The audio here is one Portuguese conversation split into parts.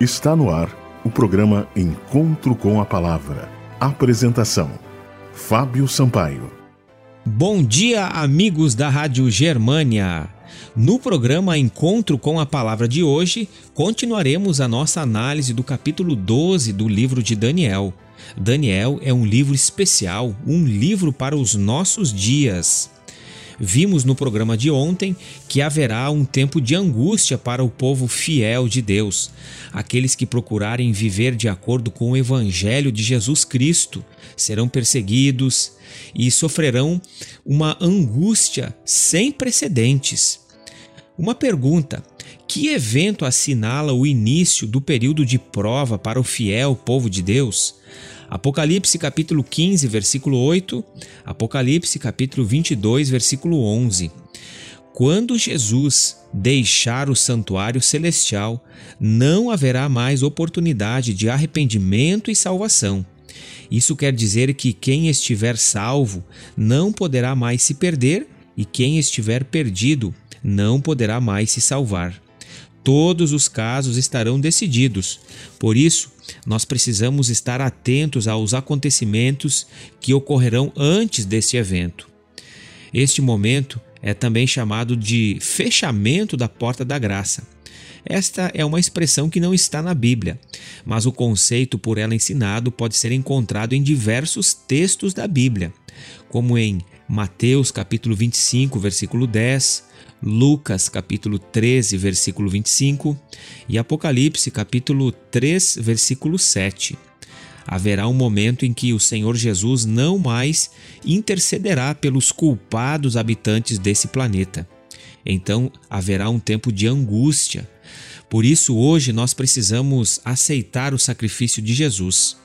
Está no ar o programa Encontro com a Palavra. Apresentação: Fábio Sampaio. Bom dia, amigos da Rádio Germânia. No programa Encontro com a Palavra de hoje, continuaremos a nossa análise do capítulo 12 do livro de Daniel. Daniel é um livro especial, um livro para os nossos dias. Vimos no programa de ontem que haverá um tempo de angústia para o povo fiel de Deus, aqueles que procurarem viver de acordo com o Evangelho de Jesus Cristo serão perseguidos e sofrerão uma angústia sem precedentes. Uma pergunta: que evento assinala o início do período de prova para o fiel povo de Deus? Apocalipse capítulo 15, versículo 8, Apocalipse capítulo 22, versículo 11. Quando Jesus deixar o santuário celestial, não haverá mais oportunidade de arrependimento e salvação. Isso quer dizer que quem estiver salvo não poderá mais se perder e quem estiver perdido não poderá mais se salvar. Todos os casos estarão decididos. Por isso, nós precisamos estar atentos aos acontecimentos que ocorrerão antes desse evento. Este momento é também chamado de fechamento da porta da graça. Esta é uma expressão que não está na Bíblia, mas o conceito por ela ensinado pode ser encontrado em diversos textos da Bíblia, como em Mateus capítulo 25, versículo 10, Lucas capítulo 13, versículo 25 e Apocalipse capítulo 3, versículo 7. Haverá um momento em que o Senhor Jesus não mais intercederá pelos culpados habitantes desse planeta. Então haverá um tempo de angústia. Por isso, hoje nós precisamos aceitar o sacrifício de Jesus.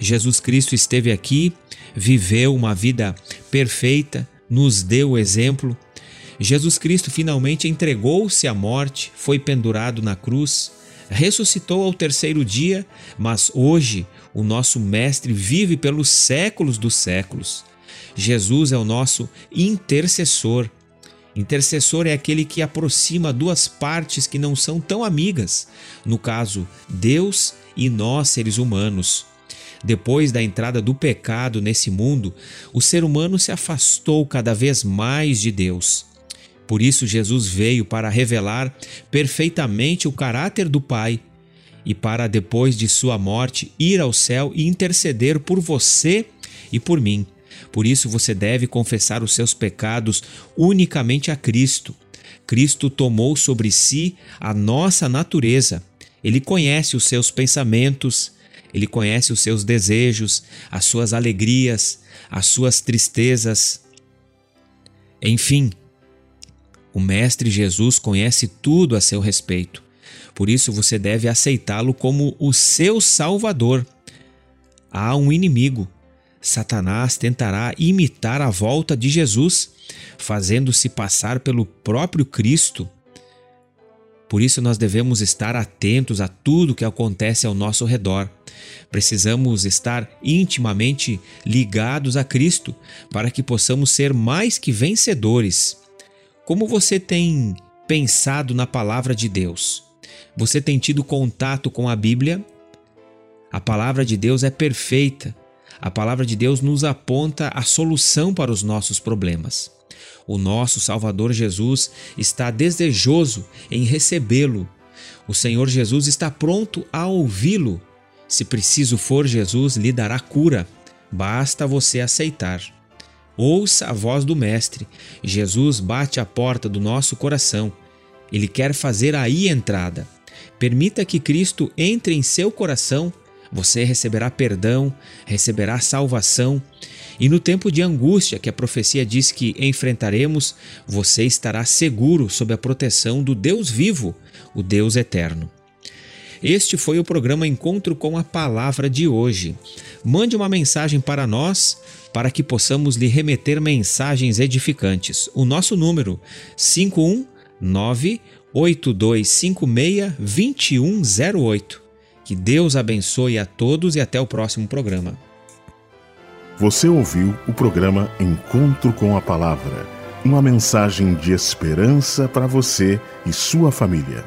Jesus Cristo esteve aqui, viveu uma vida perfeita, nos deu o exemplo, Jesus Cristo finalmente entregou-se à morte, foi pendurado na cruz, ressuscitou ao terceiro dia, mas hoje o nosso Mestre vive pelos séculos dos séculos. Jesus é o nosso intercessor. Intercessor é aquele que aproxima duas partes que não são tão amigas, no caso, Deus e nós, seres humanos. Depois da entrada do pecado nesse mundo, o ser humano se afastou cada vez mais de Deus. Por isso, Jesus veio para revelar perfeitamente o caráter do Pai e para, depois de sua morte, ir ao céu e interceder por você e por mim. Por isso, você deve confessar os seus pecados unicamente a Cristo. Cristo tomou sobre si a nossa natureza. Ele conhece os seus pensamentos, ele conhece os seus desejos, as suas alegrias, as suas tristezas. Enfim, o Mestre Jesus conhece tudo a seu respeito. Por isso você deve aceitá-lo como o seu Salvador. Há um inimigo. Satanás tentará imitar a volta de Jesus, fazendo-se passar pelo próprio Cristo. Por isso nós devemos estar atentos a tudo que acontece ao nosso redor. Precisamos estar intimamente ligados a Cristo para que possamos ser mais que vencedores. Como você tem pensado na palavra de Deus? Você tem tido contato com a Bíblia? A palavra de Deus é perfeita. A palavra de Deus nos aponta a solução para os nossos problemas. O nosso Salvador Jesus está desejoso em recebê-lo. O Senhor Jesus está pronto a ouvi-lo. Se preciso for, Jesus lhe dará cura. Basta você aceitar. Ouça a voz do Mestre. Jesus bate à porta do nosso coração. Ele quer fazer aí entrada. Permita que Cristo entre em seu coração. Você receberá perdão, receberá salvação. E no tempo de angústia que a profecia diz que enfrentaremos, você estará seguro sob a proteção do Deus vivo, o Deus eterno. Este foi o programa Encontro com a Palavra de hoje. Mande uma mensagem para nós para que possamos lhe remeter mensagens edificantes. O nosso número 519 8256 2108. Que Deus abençoe a todos e até o próximo programa. Você ouviu o programa Encontro com a Palavra, uma mensagem de esperança para você e sua família.